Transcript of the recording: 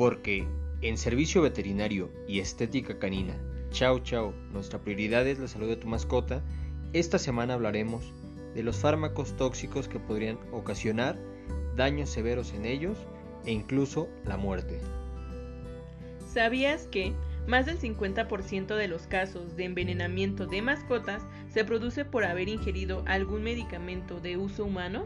Porque en servicio veterinario y estética canina, chao chao, nuestra prioridad es la salud de tu mascota, esta semana hablaremos de los fármacos tóxicos que podrían ocasionar daños severos en ellos e incluso la muerte. ¿Sabías que más del 50% de los casos de envenenamiento de mascotas se produce por haber ingerido algún medicamento de uso humano?